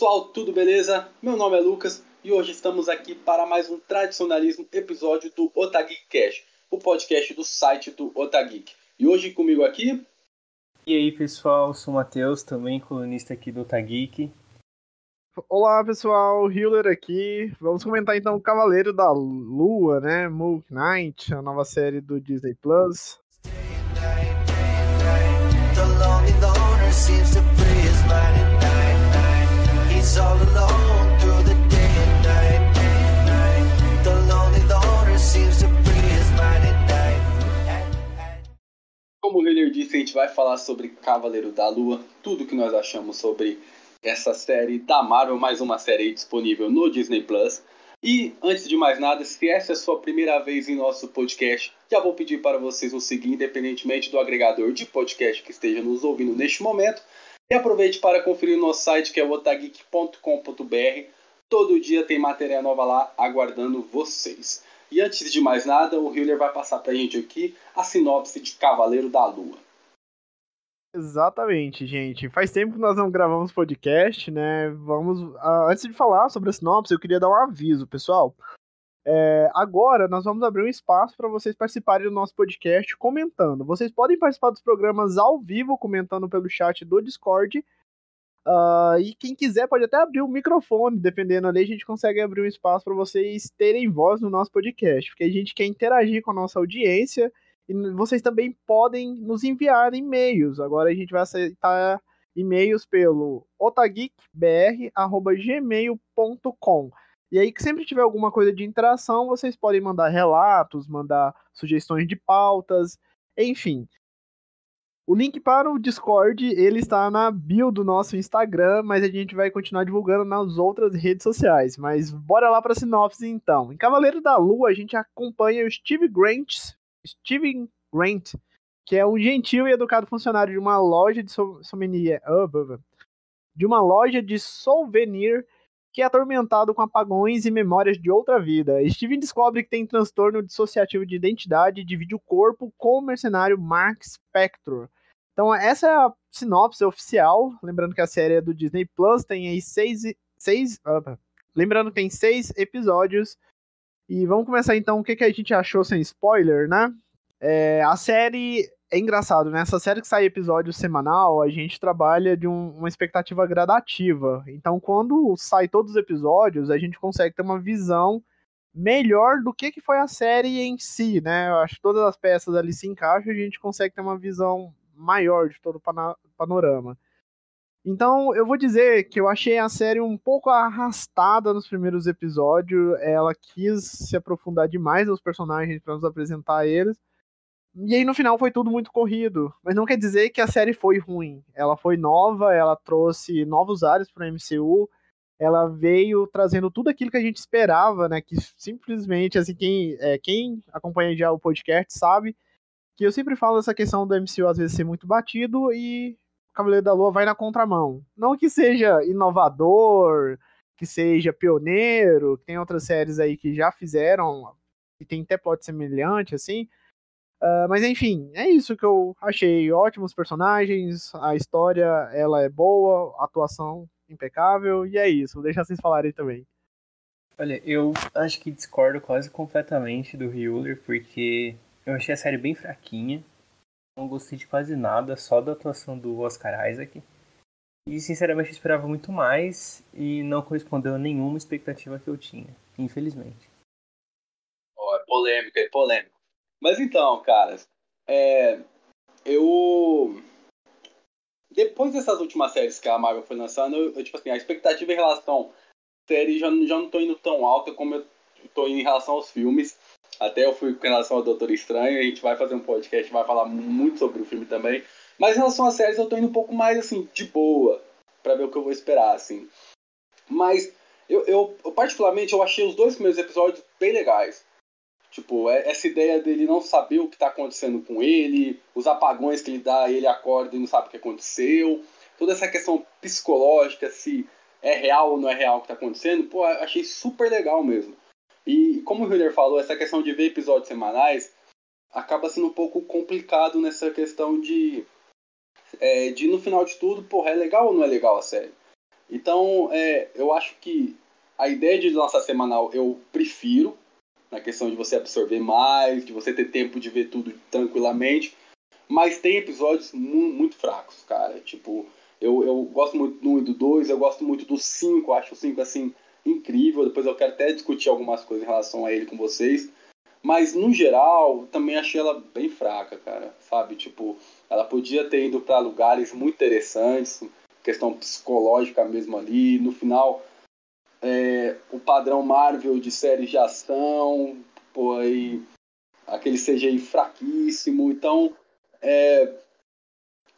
Pessoal, tudo beleza? Meu nome é Lucas e hoje estamos aqui para mais um tradicionalismo episódio do Otageek Cash, o podcast do site do Otageek. E hoje comigo aqui. E aí pessoal, sou o Matheus, também colunista aqui do Otageek. Olá pessoal, Hiller aqui. Vamos comentar então o Cavaleiro da Lua, né? Moon Knight, a nova série do Disney Plus. Como o Hiller disse, a gente vai falar sobre Cavaleiro da Lua, tudo que nós achamos sobre essa série da Marvel, mais uma série disponível no Disney Plus. E antes de mais nada, se essa é a sua primeira vez em nosso podcast, já vou pedir para vocês o seguir, independentemente do agregador de podcast que esteja nos ouvindo neste momento. E aproveite para conferir o nosso site que é otageek.com.br. Todo dia tem matéria nova lá aguardando vocês. E antes de mais nada, o Hiller vai passar para a gente aqui a sinopse de Cavaleiro da Lua. Exatamente, gente. Faz tempo que nós não gravamos podcast, né? Vamos. Uh, antes de falar sobre a sinopse, eu queria dar um aviso, pessoal. É, agora nós vamos abrir um espaço para vocês participarem do nosso podcast comentando. Vocês podem participar dos programas ao vivo, comentando pelo chat do Discord. Uh, e quem quiser pode até abrir o microfone, dependendo ali, a gente consegue abrir um espaço para vocês terem voz no nosso podcast, porque a gente quer interagir com a nossa audiência e vocês também podem nos enviar e-mails. Agora a gente vai aceitar e-mails pelo otageekbr.gmail.com. E aí, que sempre tiver alguma coisa de interação, vocês podem mandar relatos, mandar sugestões de pautas, enfim. O link para o Discord, ele está na bio do nosso Instagram, mas a gente vai continuar divulgando nas outras redes sociais. Mas bora lá para a sinopse então. Em Cavaleiro da Lua, a gente acompanha o Steve Grant, Steven Grant, que é um gentil e educado funcionário de uma loja de souvenir, de uma loja de souvenir que é atormentado com apagões e memórias de outra vida. Steven descobre que tem transtorno dissociativo de identidade e divide o corpo com o mercenário Mark Spector. Então, essa é a sinopse oficial. Lembrando que a série é do Disney Plus, tem aí seis. seis uh, lembrando que tem seis episódios e vamos começar então o que, que a gente achou sem spoiler, né? É, a série é engraçado, né? Essa série que sai episódio semanal, a gente trabalha de um, uma expectativa gradativa. Então, quando sai todos os episódios, a gente consegue ter uma visão melhor do que, que foi a série em si, né? Eu acho que todas as peças ali se encaixam e a gente consegue ter uma visão maior de todo o panorama. Então, eu vou dizer que eu achei a série um pouco arrastada nos primeiros episódios. Ela quis se aprofundar demais nos personagens para nos apresentar eles. E aí no final foi tudo muito corrido. Mas não quer dizer que a série foi ruim. Ela foi nova, ela trouxe novos ares para o MCU. Ela veio trazendo tudo aquilo que a gente esperava, né? Que simplesmente, assim, quem, é, quem acompanha já o podcast sabe que eu sempre falo essa questão do MCU às vezes ser muito batido e Cavaleiro da Lua vai na contramão. Não que seja inovador, que seja pioneiro, tem outras séries aí que já fizeram, e tem até plot semelhante, assim. Uh, mas enfim, é isso que eu achei. Ótimos personagens, a história ela é boa, a atuação impecável, e é isso. Vou deixar vocês falarem também. Olha, eu acho que discordo quase completamente do Hewler, porque eu achei a série bem fraquinha não gostei de quase nada, só da atuação do Oscar Isaac. E sinceramente eu esperava muito mais e não correspondeu a nenhuma expectativa que eu tinha, infelizmente. Oh, é polêmico, é polêmico. Mas então, caras, é, eu. Depois dessas últimas séries que a Marvel foi lançando, eu, eu, tipo assim, a expectativa em relação à série já, já não tô indo tão alta como eu tô indo em relação aos filmes. Até eu fui com relação ao Doutor Estranho, a gente vai fazer um podcast, vai falar muito sobre o filme também. Mas em relação às séries, eu tô indo um pouco mais, assim, de boa, para ver o que eu vou esperar, assim. Mas, eu, eu, eu, particularmente, eu achei os dois primeiros episódios bem legais. Tipo, é, essa ideia dele não saber o que tá acontecendo com ele, os apagões que ele dá, ele acorda e não sabe o que aconteceu. Toda essa questão psicológica, se é real ou não é real o que tá acontecendo, pô, achei super legal mesmo. E como o Hiller falou, essa questão de ver episódios semanais acaba sendo um pouco complicado nessa questão de, é, de no final de tudo, porra, é legal ou não é legal a série? Então, é, eu acho que a ideia de lançar semanal eu prefiro, na questão de você absorver mais, de você ter tempo de ver tudo tranquilamente. Mas tem episódios mu muito fracos, cara. Tipo, eu, eu gosto muito do 1 e do 2, eu gosto muito do 5, acho o 5 assim incrível. Depois eu quero até discutir algumas coisas em relação a ele com vocês. Mas no geral, também achei ela bem fraca, cara. Sabe? Tipo, ela podia ter ido para lugares muito interessantes, questão psicológica mesmo ali. No final, é, o padrão Marvel de séries de ação, pô, aí, aquele CGI fraquíssimo. Então, é,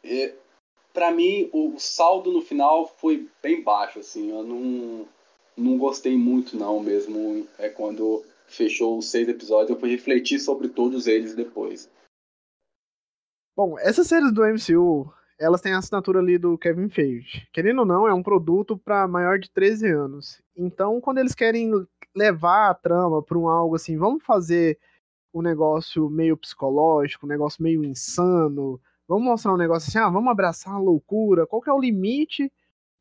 é para mim, o, o, saldo no final foi bem baixo, assim. Eu não, não gostei muito, não, mesmo. É quando fechou os seis episódios, eu fui refletir sobre todos eles depois. Bom, essas séries do MCU, elas têm a assinatura ali do Kevin Feige. Querendo ou não, é um produto para maior de 13 anos. Então, quando eles querem levar a trama para um algo assim, vamos fazer um negócio meio psicológico, um negócio meio insano, vamos mostrar um negócio assim, ah, vamos abraçar a loucura, qual que é o limite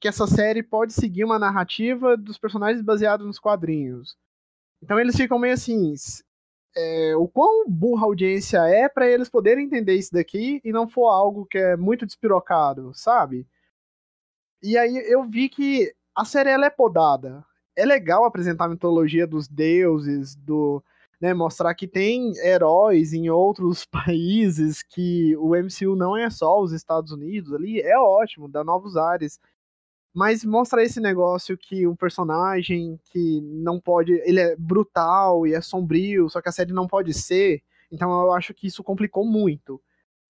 que essa série pode seguir uma narrativa dos personagens baseados nos quadrinhos. Então eles ficam meio assim, é, o quão burra a audiência é para eles poderem entender isso daqui e não for algo que é muito despirocado, sabe? E aí eu vi que a série ela é podada. É legal apresentar a mitologia dos deuses, do né, mostrar que tem heróis em outros países, que o MCU não é só os Estados Unidos ali, é ótimo, dá novos ares mas mostra esse negócio que um personagem que não pode. Ele é brutal e é sombrio, só que a série não pode ser. Então eu acho que isso complicou muito.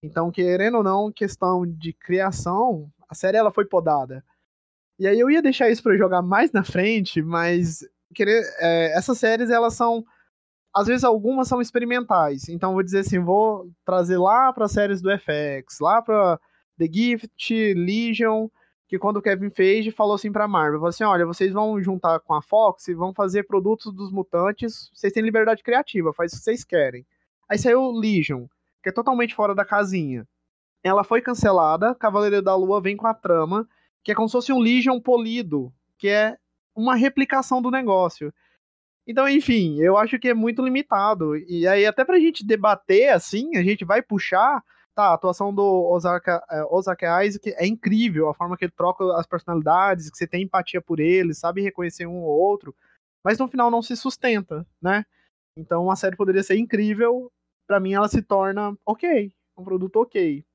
Então, querendo ou não, questão de criação, a série ela foi podada. E aí eu ia deixar isso para jogar mais na frente, mas querer, é, essas séries elas são às vezes algumas são experimentais. Então vou dizer assim, vou trazer lá para séries do FX, lá para The Gift, Legion, que quando o Kevin Feige falou assim pra Marvel, falou assim, olha, vocês vão juntar com a Fox e vão fazer produtos dos mutantes, vocês têm liberdade criativa, faz o que vocês querem. Aí saiu Legion, que é totalmente fora da casinha. Ela foi cancelada, Cavaleiro da Lua vem com a trama, que é como se fosse um Legion polido, que é uma replicação do negócio. Então, enfim, eu acho que é muito limitado. E aí, até pra gente debater assim, a gente vai puxar Tá, a atuação do Osaka, é, Osaka Isaac é incrível, a forma que ele troca as personalidades, que você tem empatia por ele, sabe reconhecer um ou outro, mas no final não se sustenta, né? Então a série poderia ser incrível, para mim ela se torna ok, um produto ok.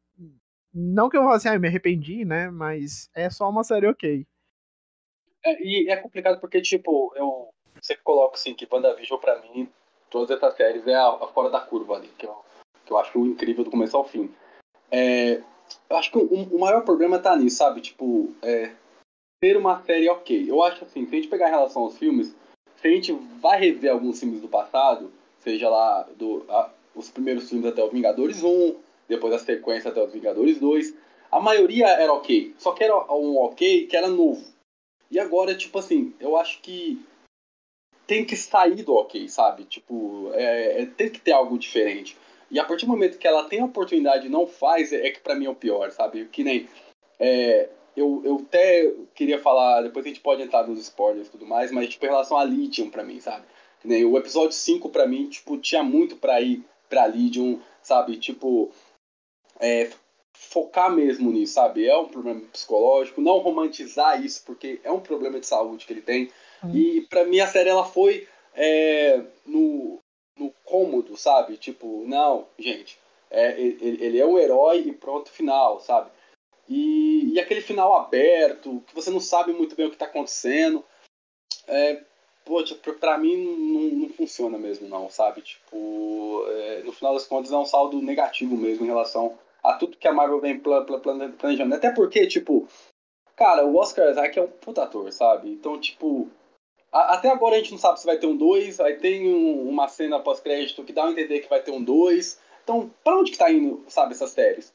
Não que eu fale assim, ah, me arrependi, né? Mas é só uma série ok. É, e é complicado porque, tipo, eu sempre coloco assim que WandaVision pra mim, todas essas séries é a, a fora da curva ali, que eu que eu acho incrível do começo ao fim. É, eu acho que o, o, maior problema tá nisso, sabe? Tipo, é, ter uma série ok. Eu acho assim, se a gente pegar em relação aos filmes, se a gente vai rever alguns filmes do passado, seja lá do, a, os primeiros filmes até o Vingadores 1, depois a sequência até os Vingadores 2, a maioria era ok. Só que era um ok que era novo. E agora, tipo assim, eu acho que tem que sair do ok, sabe? Tipo, é, é, tem que ter algo diferente. E a partir do momento que ela tem a oportunidade e não faz, é que para mim é o pior, sabe? Que nem. É, eu, eu até queria falar, depois a gente pode entrar nos spoilers e tudo mais, mas tipo, em relação a Lydium pra mim, sabe? Que nem o episódio 5 pra mim, tipo, tinha muito pra ir pra Lydium, sabe? Tipo, é, focar mesmo nisso, sabe? É um problema psicológico, não romantizar isso, porque é um problema de saúde que ele tem. Hum. E pra mim a série ela foi é, no, no cômodo, sabe? Tipo, não, gente, é, ele, ele é um herói e pronto, final, sabe? E, e, aquele final aberto, que você não sabe muito bem o que está acontecendo, é, pô, tipo, pra mim não, não funciona mesmo, não, sabe? Tipo, é, no final das contas é um saldo negativo mesmo em relação a tudo que a Marvel vem planejando. Até porque, tipo, cara, o Oscar Isaac é um puta ator, sabe? Então, tipo, até agora a gente não sabe se vai ter um 2, aí tem um, uma cena pós-crédito que dá a entender que vai ter um 2. Então, pra onde que tá indo, sabe, essas séries?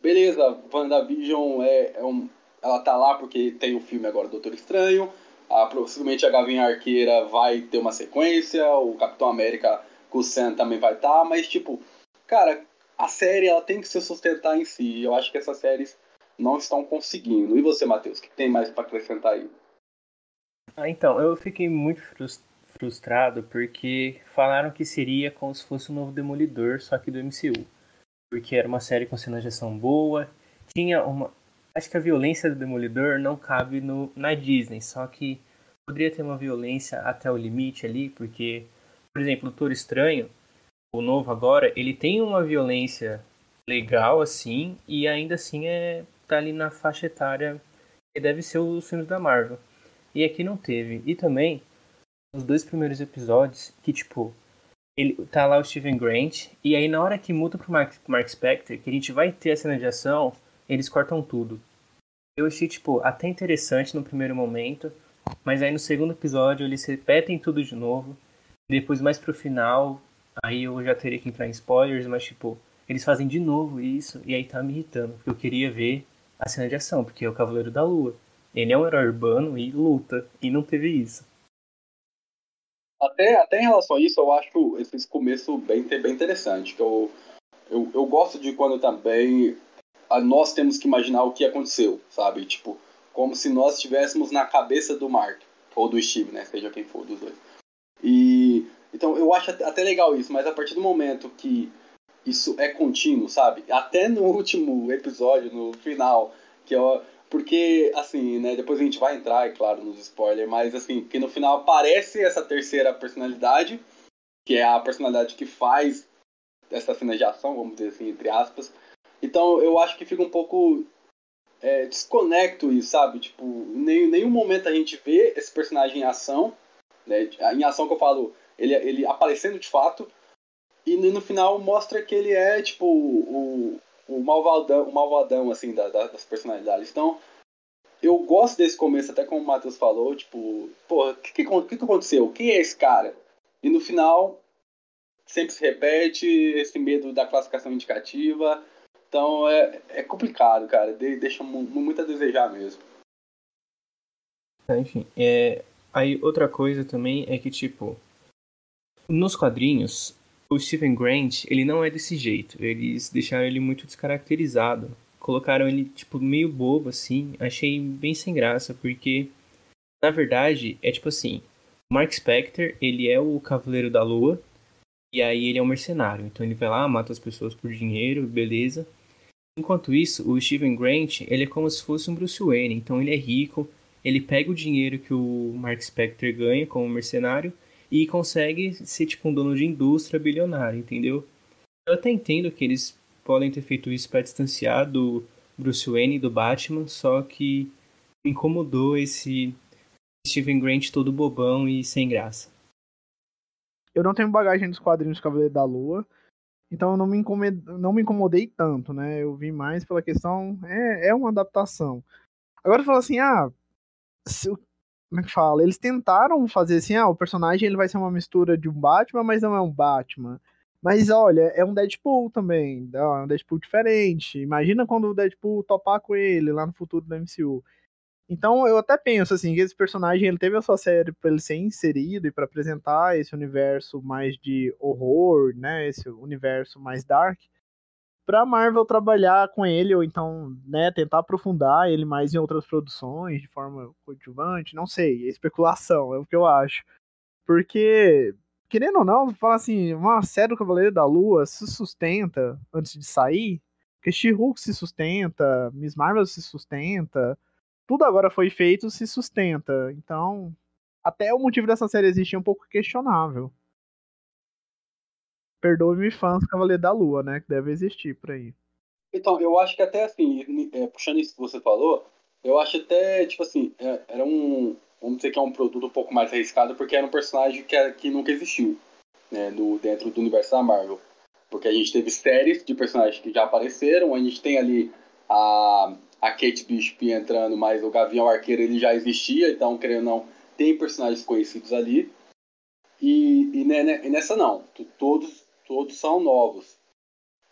Beleza, WandaVision é, é um, ela tá lá porque tem o filme agora Doutor Estranho. Ah, possivelmente a Gavinha Arqueira vai ter uma sequência, o Capitão América com o Sam também vai estar, tá, mas tipo, cara, a série ela tem que se sustentar em si. Eu acho que essas séries não estão conseguindo. E você, Matheus, o que tem mais para acrescentar aí? Ah, então, eu fiquei muito frustrado porque falaram que seria como se fosse um novo Demolidor, só que do MCU. Porque era uma série com cenas de ação boa, tinha uma... Acho que a violência do Demolidor não cabe no, na Disney, só que poderia ter uma violência até o limite ali, porque, por exemplo, o Doutor Estranho, o novo agora, ele tem uma violência legal assim, e ainda assim é tá ali na faixa etária que deve ser os filmes da Marvel. E aqui não teve. E também, os dois primeiros episódios, que tipo, ele tá lá o Steven Grant, e aí na hora que muda pro Mark, Mark Spector, que a gente vai ter a cena de ação, eles cortam tudo. Eu achei, tipo, até interessante no primeiro momento, mas aí no segundo episódio eles repetem tudo de novo. Depois, mais pro final, aí eu já teria que entrar em spoilers, mas tipo, eles fazem de novo isso, e aí tá me irritando, porque eu queria ver a cena de ação, porque é o Cavaleiro da Lua. Ele é um herói urbano e luta, e não teve isso. Até, até em relação a isso, eu acho esse começo bem, bem interessante. Que eu, eu, eu gosto de quando também nós temos que imaginar o que aconteceu, sabe? Tipo, como se nós estivéssemos na cabeça do Mark, ou do Steve, né? Seja quem for dos dois. E então eu acho até legal isso, mas a partir do momento que isso é contínuo, sabe? Até no último episódio, no final, que eu, porque assim, né, depois a gente vai entrar, é claro, nos spoilers, mas assim, que no final aparece essa terceira personalidade, que é a personalidade que faz essa cena de ação, vamos dizer assim, entre aspas. Então eu acho que fica um pouco é, desconecto isso, sabe? Tipo, em nenhum momento a gente vê esse personagem em ação, né? Em ação que eu falo, ele, ele aparecendo de fato, e no final mostra que ele é, tipo, o, o malvadão, o malvadão assim, da, da, das personalidades. Então, eu gosto desse começo, até como o Matheus falou, tipo, porra, o que, que, que, que aconteceu? Quem é esse cara? E no final, sempre se repete esse medo da classificação indicativa. Então é, é complicado, cara. De, deixa muito a desejar mesmo. É, enfim, é, aí outra coisa também é que, tipo, nos quadrinhos, o Stephen Grant, ele não é desse jeito. Eles deixaram ele muito descaracterizado. Colocaram ele, tipo, meio bobo, assim. Achei bem sem graça, porque, na verdade, é tipo assim. Mark Spector, ele é o Cavaleiro da Lua. E aí ele é um mercenário. Então ele vai lá, mata as pessoas por dinheiro, beleza. Enquanto isso, o Stephen Grant, ele é como se fosse um Bruce Wayne. Então ele é rico, ele pega o dinheiro que o Mark Spector ganha como mercenário e consegue ser tipo um dono de indústria bilionário, entendeu? Eu até entendo que eles podem ter feito isso para distanciar do Bruce Wayne e do Batman, só que me incomodou esse Steven Grant todo bobão e sem graça. Eu não tenho bagagem dos quadrinhos Cavaleiro da Lua, então eu não me, incomodei, não me incomodei tanto, né? Eu vi mais pela questão. É, é uma adaptação. Agora fala assim, ah, se, como é que fala? Eles tentaram fazer assim, ah, o personagem ele vai ser uma mistura de um Batman, mas não é um Batman. Mas olha, é um Deadpool também, é um Deadpool diferente. Imagina quando o Deadpool topar com ele lá no futuro do MCU. Então eu até penso assim, que esse personagem ele teve a sua série para ele ser inserido e para apresentar esse universo mais de horror, né, esse universo mais dark pra Marvel trabalhar com ele, ou então, né, tentar aprofundar ele mais em outras produções, de forma coadjuvante, não sei, é especulação, é o que eu acho. Porque, querendo ou não, fala assim, uma série do Cavaleiro da Lua se sustenta antes de sair, porque She-Hulk se sustenta, Miss Marvel se sustenta, tudo agora foi feito se sustenta, então até o motivo dessa série existir é um pouco questionável. Perdoe-me fãs Cavaleiro da Lua, né? Que deve existir por aí. Então, eu acho que até assim, é, puxando isso que você falou, eu acho até, tipo assim, é, era um. Vamos dizer que é um produto um pouco mais arriscado, porque era um personagem que, era, que nunca existiu, né? No, dentro do universo da Marvel. Porque a gente teve séries de personagens que já apareceram, a gente tem ali a, a Kate Bishop entrando, mas o Gavião Arqueiro ele já existia, então, querendo ou não, tem personagens conhecidos ali. E, e, e nessa não, todos todos são novos.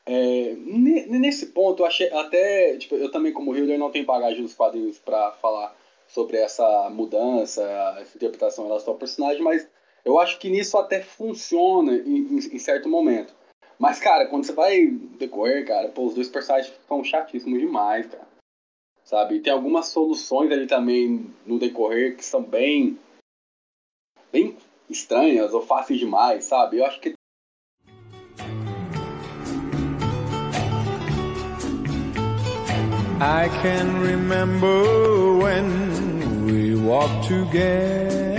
É, nesse ponto, eu achei até. Tipo, eu também, como Hilder, não tenho bagagem nos quadrinhos para falar sobre essa mudança, essa interpretação em relação ao personagem, mas eu acho que nisso até funciona em, em, em certo momento. Mas, cara, quando você vai decorrer, cara, pô, os dois personagens ficam chatíssimos demais, cara. sabe? Tem algumas soluções ali também no decorrer que são bem bem estranhas ou fáceis demais, sabe? Eu acho que I can remember when we walked together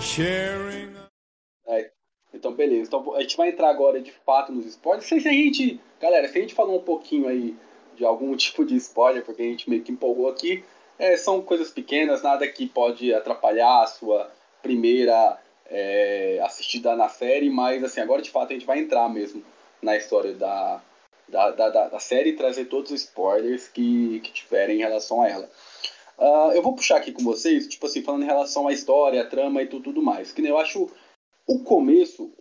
sharing é, então beleza, então a gente vai entrar agora de fato nos spoilers. Se a gente, galera, se a gente falou um pouquinho aí de algum tipo de spoiler, porque a gente meio que empolgou aqui, é, são coisas pequenas, nada que pode atrapalhar a sua primeira é, assistida na série, mas assim, agora de fato a gente vai entrar mesmo na história da, da, da, da série e trazer todos os spoilers que, que tiverem em relação a ela. Uh, eu vou puxar aqui com vocês, tipo assim, falando em relação à história, à trama e tudo, tudo mais. Que eu acho o começo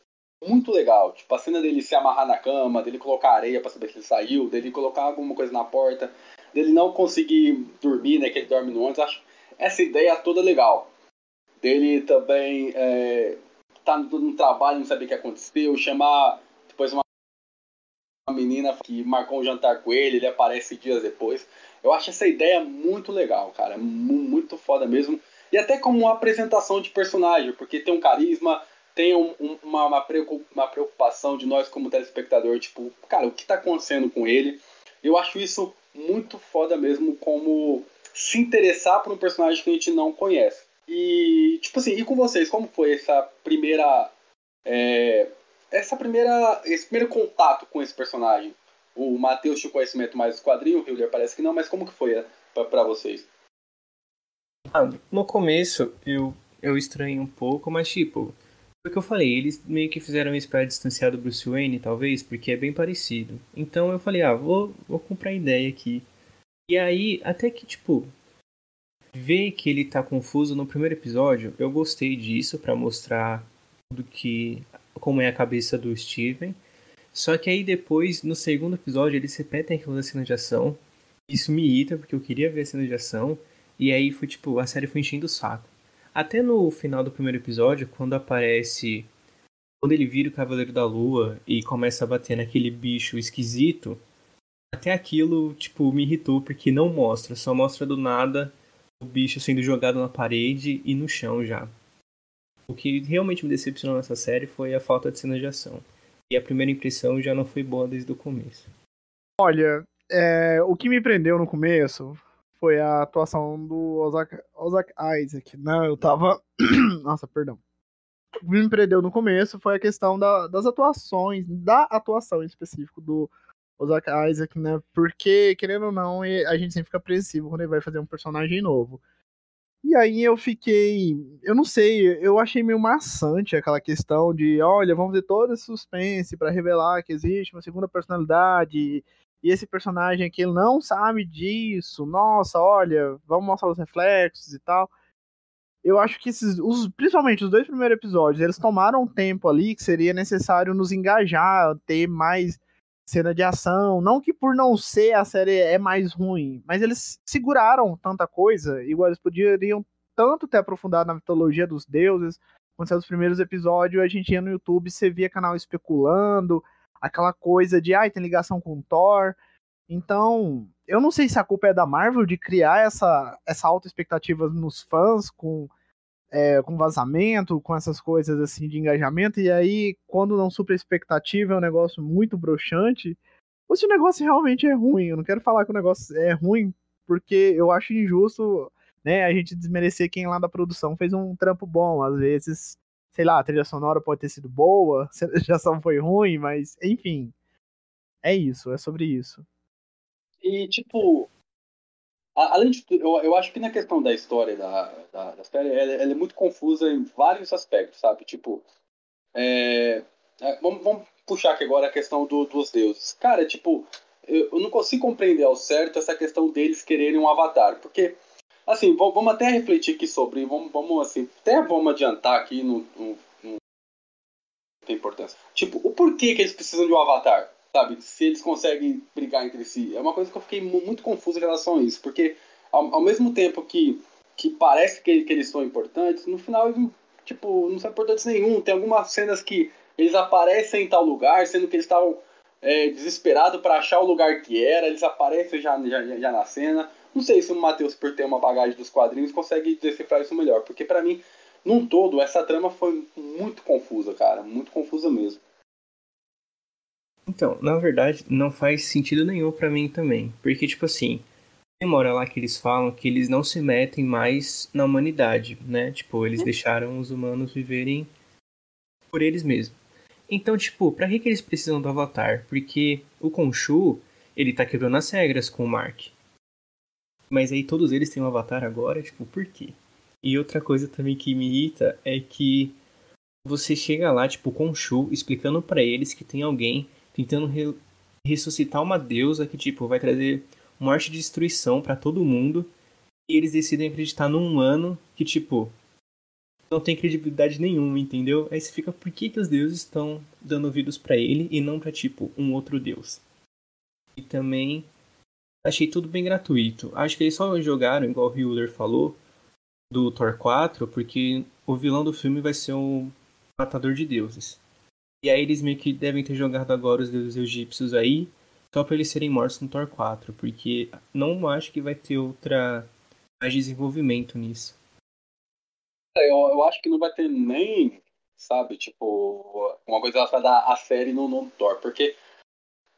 muito legal. Tipo, a cena dele se amarrar na cama, dele colocar areia para saber se ele saiu, dele colocar alguma coisa na porta dele não conseguir dormir, né, que ele dorme no ônibus, acho essa ideia toda legal. Dele também é, tá no, no, trabalho, não saber o que aconteceu, chamar depois uma, menina que marcou um jantar com ele, ele aparece dias depois. Eu acho essa ideia muito legal, cara, muito foda mesmo. E até como uma apresentação de personagem, porque tem um carisma, tem um, um, uma, uma preocupação de nós como telespectador, tipo, cara, o que tá acontecendo com ele? Eu acho isso muito foda mesmo como se interessar por um personagem que a gente não conhece. E, tipo assim, e com vocês, como foi essa primeira. É, essa primeira. Esse primeiro contato com esse personagem? O Matheus tinha conhecimento mais dos quadrinhos, o Hillier parece que não, mas como que foi é, para vocês? Ah, no começo eu, eu estranhei um pouco, mas tipo, foi o que eu falei, eles meio que fizeram isso para distanciar do Bruce Wayne, talvez, porque é bem parecido. Então eu falei, ah, vou, vou comprar ideia aqui. E aí, até que, tipo, ver que ele tá confuso no primeiro episódio, eu gostei disso para mostrar tudo que. Como é a cabeça do Steven. Só que aí depois, no segundo episódio, eles repetem aquela cena de ação. Isso me irrita, porque eu queria ver a cena de ação. E aí foi tipo, a série foi enchendo o saco. Até no final do primeiro episódio, quando aparece. Quando ele vira o Cavaleiro da Lua e começa a bater naquele bicho esquisito, até aquilo, tipo, me irritou, porque não mostra, só mostra do nada o bicho sendo jogado na parede e no chão já. O que realmente me decepcionou nessa série foi a falta de cena de ação. E a primeira impressão já não foi boa desde o começo. Olha, é, o que me prendeu no começo foi a atuação do Ozak, Ozak Isaac, né? Eu tava. Nossa, perdão. O que me prendeu no começo foi a questão da, das atuações, da atuação em específico do Ozak Isaac, né? Porque, querendo ou não, a gente sempre fica apreensivo quando ele vai fazer um personagem novo. E aí eu fiquei. Eu não sei, eu achei meio maçante aquela questão de: olha, vamos ter todo esse suspense para revelar que existe uma segunda personalidade e esse personagem aqui não sabe disso. Nossa, olha, vamos mostrar os reflexos e tal. Eu acho que esses, os, principalmente os dois primeiros episódios, eles tomaram um tempo ali que seria necessário nos engajar, ter mais cena de ação. Não que por não ser a série é mais ruim, mas eles seguraram tanta coisa, igual eles poderiam tanto ter aprofundado na mitologia dos deuses. Quando saiu os primeiros episódios, a gente ia no YouTube, você via canal especulando, aquela coisa de, ai, ah, tem ligação com Thor. Então, eu não sei se a culpa é da Marvel de criar essa, essa alta expectativa nos fãs com, é, com vazamento, com essas coisas assim de engajamento, e aí, quando não supra expectativa, é um negócio muito broxante. Ou se o negócio realmente é ruim, eu não quero falar que o negócio é ruim, porque eu acho injusto né, a gente desmerecer quem lá da produção fez um trampo bom. Às vezes sei lá, a trilha sonora pode ter sido boa, a só foi ruim, mas enfim. É isso, é sobre isso. E, tipo, além de tudo, eu, eu acho que na questão da história da, da, da série, ela, ela, é muito confusa em vários aspectos, sabe? Tipo, é, é, vamos, vamos, puxar aqui agora a questão do, dos deuses. Cara, tipo, eu, eu não consigo compreender ao certo essa questão deles quererem um avatar, porque Assim, vamos até refletir aqui sobre, vamos, vamos assim, até vamos adiantar aqui no, no, no tem importância. Tipo, o porquê que eles precisam de um avatar, sabe? Se eles conseguem brigar entre si. É uma coisa que eu fiquei muito confuso em relação a isso, porque ao, ao mesmo tempo que, que parece que, que eles são importantes, no final eles, tipo, não são importantes nenhum. Tem algumas cenas que eles aparecem em tal lugar, sendo que eles estavam é, desesperado para achar o lugar que era, eles aparecem já, já, já na cena. Não sei se o Matheus, por ter uma bagagem dos quadrinhos, consegue decifrar isso melhor, porque para mim, num todo, essa trama foi muito confusa, cara, muito confusa mesmo. Então, na verdade, não faz sentido nenhum para mim também, porque tipo assim, tem uma hora lá que eles falam que eles não se metem mais na humanidade, né? Tipo, eles deixaram os humanos viverem por eles mesmos. Então, tipo, pra que, que eles precisam do Avatar? Porque o Khonshu, ele tá quebrando as regras com o Mark. Mas aí todos eles têm um Avatar agora, tipo, por quê? E outra coisa também que me irrita é que você chega lá, tipo, com Khonshu, explicando para eles que tem alguém tentando re ressuscitar uma deusa que, tipo, vai trazer morte e destruição para todo mundo. E eles decidem acreditar num humano que, tipo, não tem credibilidade nenhuma, entendeu? Aí você fica, por que, que os deuses estão dando ouvidos para ele e não para tipo, um outro deus? E também achei tudo bem gratuito. Acho que eles só jogaram, igual o Hewler falou, do Thor 4, porque o vilão do filme vai ser um matador de deuses. E aí eles meio que devem ter jogado agora os deuses egípcios aí, só para eles serem mortos no Thor 4, porque não acho que vai ter outra mais desenvolvimento nisso. É, eu, eu acho que não vai ter nem, sabe, tipo, uma coisa relacionada à série no, no Thor, porque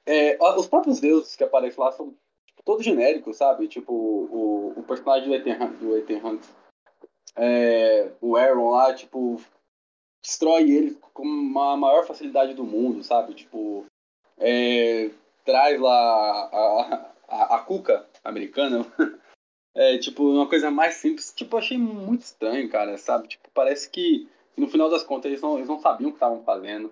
é, os próprios deuses que aparecem lá são tipo, todos genéricos, sabe? Tipo, o, o personagem do Ethan, do Ethan Hunt, é, o Aaron lá, tipo, destrói ele com a maior facilidade do mundo, sabe? Tipo, é, traz lá a, a, a Cuca americana É, tipo, uma coisa mais simples. Tipo, achei muito estranho, cara, sabe? Tipo, parece que no final das contas eles não, eles não sabiam o que estavam fazendo.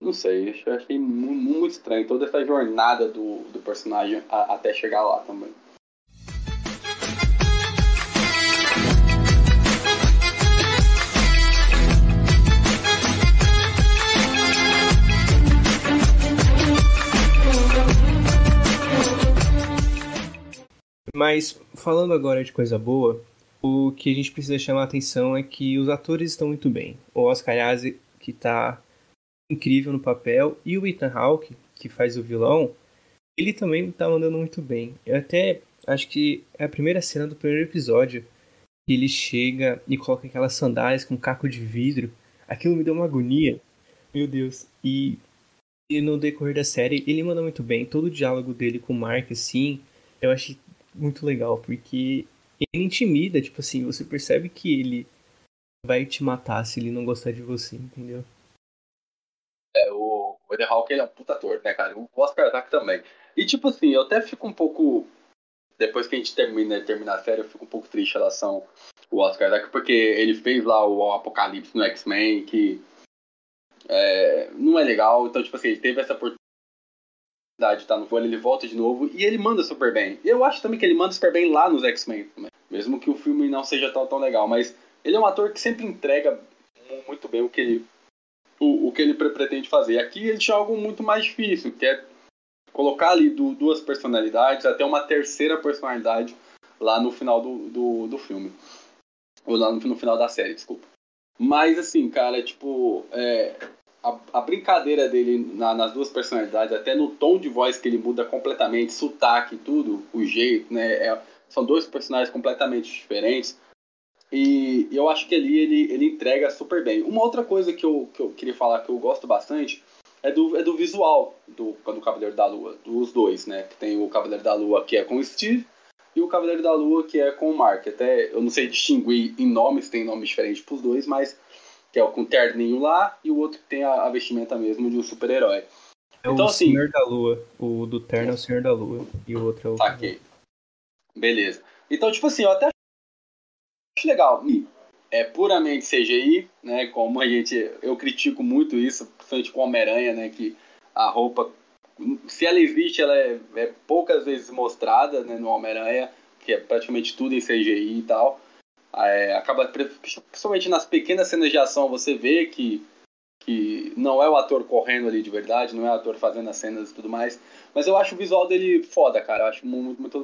Não sei, eu achei muito, muito estranho toda essa jornada do, do personagem a, até chegar lá também. Mas falando agora de coisa boa, o que a gente precisa chamar a atenção é que os atores estão muito bem. O Oscar Isaac, que está incrível no papel, e o Ethan Hawke, que faz o vilão, ele também está mandando muito bem. Eu até acho que é a primeira cena do primeiro episódio que ele chega e coloca aquelas sandálias com caco de vidro. Aquilo me deu uma agonia. Meu Deus. E, e no decorrer da série, ele manda muito bem. Todo o diálogo dele com o Mark, assim, eu achei muito legal, porque ele intimida, tipo assim, você percebe que ele vai te matar se ele não gostar de você, entendeu? É, o, Eden Hawke ele é um puta ator, né, cara? O Oscar Isaac também. E tipo assim, eu até fico um pouco. Depois que a gente termina, termina a série, eu fico um pouco triste em relação ao Oscar Isaac, porque ele fez lá o Apocalipse no X-Men, que é, não é legal. Então, tipo assim, ele teve essa oportunidade tá no vôlei, ele volta de novo e ele manda super bem. Eu acho também que ele manda super bem lá nos X-Men mesmo que o filme não seja tão, tão legal, mas ele é um ator que sempre entrega muito bem o que ele o, o que ele pretende fazer. Aqui ele tinha algo muito mais difícil, que é colocar ali do, duas personalidades, até uma terceira personalidade lá no final do, do, do filme. Ou lá no, no final da série, desculpa. Mas assim, cara, tipo, é, a, a brincadeira dele na, nas duas personalidades, até no tom de voz que ele muda completamente, sotaque, tudo, o jeito, né? É, são dois personagens completamente diferentes. E eu acho que ali ele, ele entrega super bem. Uma outra coisa que eu, que eu queria falar que eu gosto bastante é do, é do visual do, do Cavaleiro da Lua, dos dois, né? Que tem o Cavaleiro da Lua que é com o Steve e o Cavaleiro da Lua que é com o Mark. Até eu não sei distinguir em nomes, tem nomes diferentes para os dois, mas que é o com terninho lá, e o outro que tem a, a vestimenta mesmo de um super-herói. É então, o assim, Senhor da Lua. O do terno é o Senhor da Lua. E o outro é o. Saquei. Beleza. Então, tipo assim, eu até acho legal. É puramente CGI, né? Como a gente. Eu critico muito isso, principalmente com Homem-Aranha, né? Que a roupa. Se ela existe, ela é, é poucas vezes mostrada né, no Homem-Aranha, que é praticamente tudo em CGI e tal. É, acaba, principalmente nas pequenas cenas de ação, você vê que, que não é o ator correndo ali de verdade, não é o ator fazendo as cenas e tudo mais. Mas eu acho o visual dele foda, cara. Eu acho muito, muito,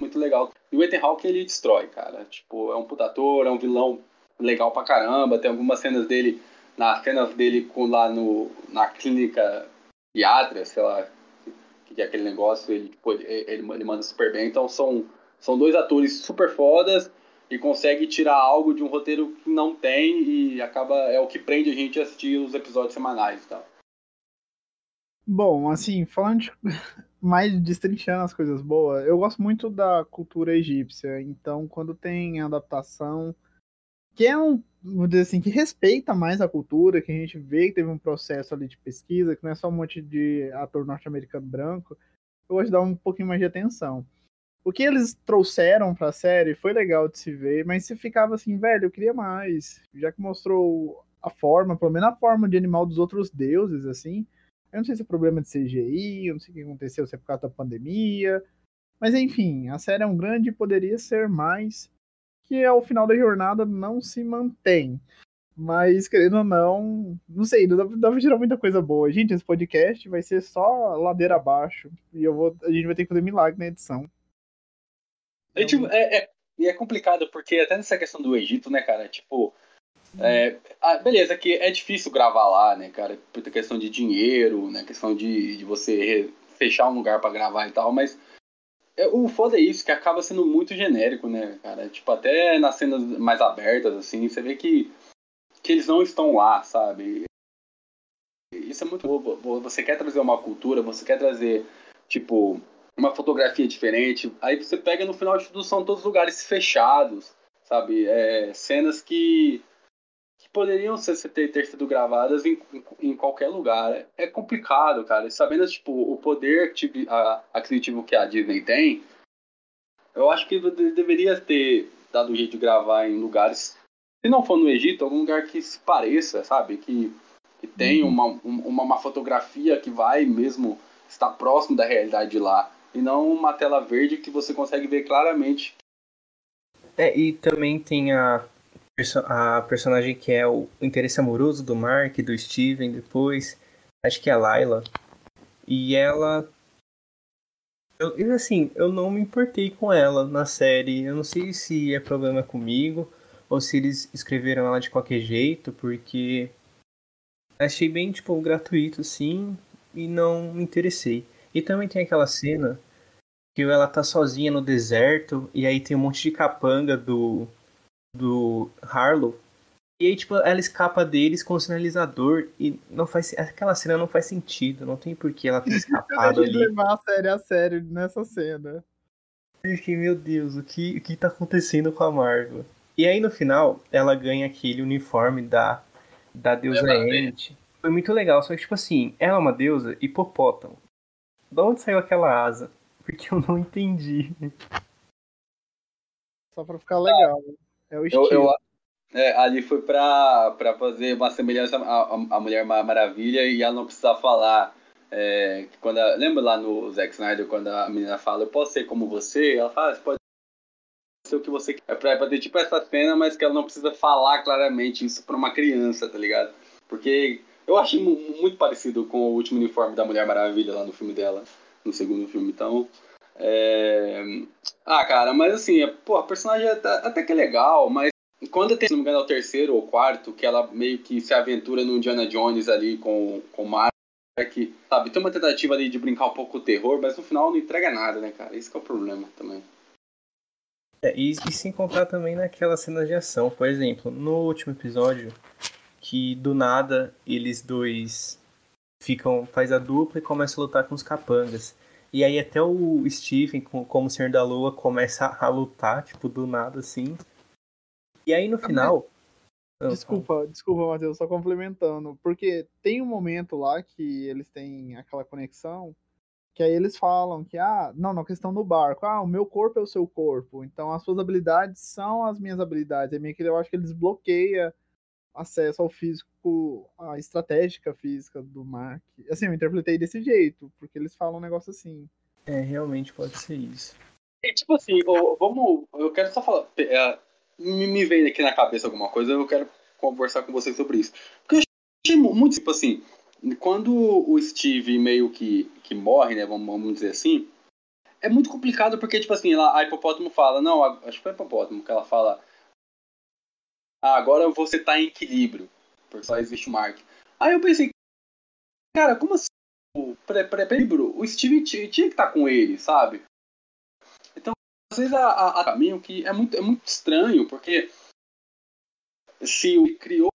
muito legal. E o Ethan Hawke, ele destrói, cara. Tipo, é um puta ator, é um vilão legal pra caramba. Tem algumas cenas dele, nas cenas dele com, lá no, na clínica Yatra, sei lá, que é aquele negócio, ele, tipo, ele, ele manda super bem. Então são, são dois atores super fodas e consegue tirar algo de um roteiro que não tem e acaba é o que prende a gente a assistir os episódios semanais e tal. Bom, assim, falando de, mais destrinchando as coisas boas, eu gosto muito da cultura egípcia, então quando tem adaptação que é um, vou dizer assim, que respeita mais a cultura, que a gente vê que teve um processo ali de pesquisa, que não é só um monte de ator norte-americano branco, eu gosto de dar um pouquinho mais de atenção. O que eles trouxeram pra série foi legal de se ver, mas você ficava assim, velho, eu queria mais. Já que mostrou a forma, pelo menos a forma de animal dos outros deuses, assim. Eu não sei se é problema de CGI, eu não sei o que aconteceu, se é por causa da pandemia. Mas enfim, a série é um grande e poderia ser mais que ao final da jornada não se mantém. Mas, querendo ou não, não sei, dá, dá pra tirar muita coisa boa. Gente, esse podcast vai ser só ladeira abaixo. E eu vou, a gente vai ter que fazer milagre na edição. A gente, então, é, é, e é complicado, porque até nessa questão do Egito, né, cara, tipo. É, ah, beleza, que é difícil gravar lá, né, cara? Por questão de dinheiro, né? Questão de, de você fechar um lugar para gravar e tal, mas é, o foda é isso, que acaba sendo muito genérico, né, cara? Tipo, até nas cenas mais abertas, assim, você vê que, que eles não estão lá, sabe? Isso é muito bom. Você quer trazer uma cultura, você quer trazer, tipo, uma fotografia diferente. Aí você pega no final de tudo, são todos lugares fechados, sabe? É, cenas que poderiam ser, ter, ter sido gravadas em, em, qualquer lugar. É complicado, cara. Sabendo, tipo, o poder aquisitivo que a Disney tem, eu acho que deveria ter dado o jeito de gravar em lugares, se não for no Egito, algum lugar que se pareça, sabe? Que, que tem uhum. uma, uma, uma fotografia que vai mesmo estar próximo da realidade de lá. E não uma tela verde que você consegue ver claramente. É, e também tem a a personagem que é o interesse amoroso do Mark, do Steven depois. Acho que é a Layla. E ela. Eu, assim, eu não me importei com ela na série. Eu não sei se é problema comigo ou se eles escreveram ela de qualquer jeito, porque achei bem, tipo, gratuito, assim, e não me interessei. E também tem aquela cena que ela tá sozinha no deserto e aí tem um monte de capanga do do Harlow. E aí, tipo, ela escapa deles com o sinalizador e não faz. Aquela cena não faz sentido, não tem por que ela ter escapado ali. levar a sério a sério nessa cena. Eu fiquei, meu Deus, o que, o que tá acontecendo com a Marvel? E aí no final, ela ganha aquele uniforme da, da deusa Ent. Foi muito legal, só que tipo assim, ela é uma deusa hipopótamo. Da onde saiu aquela asa? Porque eu não entendi. Só pra ficar legal. É o estilo. Eu, eu, é, ali foi pra, pra fazer uma semelhança à, à Mulher Maravilha e ela não precisar falar. É, quando a, lembra lá no Zack Snyder, quando a menina fala, eu posso ser como você? Ela fala, ah, você pode ser o que você quer. É pra, é pra ter tipo essa cena, mas que ela não precisa falar claramente isso pra uma criança, tá ligado? Porque eu achei muito parecido com o último uniforme da Mulher Maravilha lá no filme dela, no segundo filme. Então, é... Ah, cara, mas assim, pô, a personagem é até que é legal, mas quando tem, se não me engano, é o terceiro ou quarto, que ela meio que se aventura no Indiana Jones ali com, com o Mark, sabe? Tem uma tentativa ali de brincar um pouco o terror, mas no final não entrega nada, né, cara? Esse é o problema também. É, e, e sem contar também naquela cena de ação, por exemplo, no último episódio, que do nada eles dois ficam, faz a dupla e começam a lutar com os capangas. E aí até o Stephen, como Senhor da Lua, começa a lutar, tipo, do nada, assim. E aí no final... Ah, desculpa, desculpa, Matheus, só complementando. Porque tem um momento lá que eles têm aquela conexão, que aí eles falam que, ah, não, na questão do barco, ah, o meu corpo é o seu corpo, então as suas habilidades são as minhas habilidades. É meio que eu acho que eles bloqueiam acesso ao físico, a estratégica física do Mark. Assim, eu interpretei desse jeito, porque eles falam um negócio assim. É, realmente pode ser isso. E, tipo assim, vamos. Eu quero só falar. É, me, me veio aqui na cabeça alguma coisa, eu quero conversar com vocês sobre isso. Porque eu achei muito, tipo assim, quando o Steve meio que, que morre, né, vamos, vamos dizer assim, é muito complicado porque, tipo assim, lá, a Hipopótamo fala, não, acho que foi a Hipopótamo que ela fala, ah, agora você tá em equilíbrio, porque só existe o Mark. Aí eu pensei, cara, como assim o, pra o Steve tinha, que estar tá com ele, sabe? Então, às vezes há caminho que é muito, é muito estranho, porque se o criou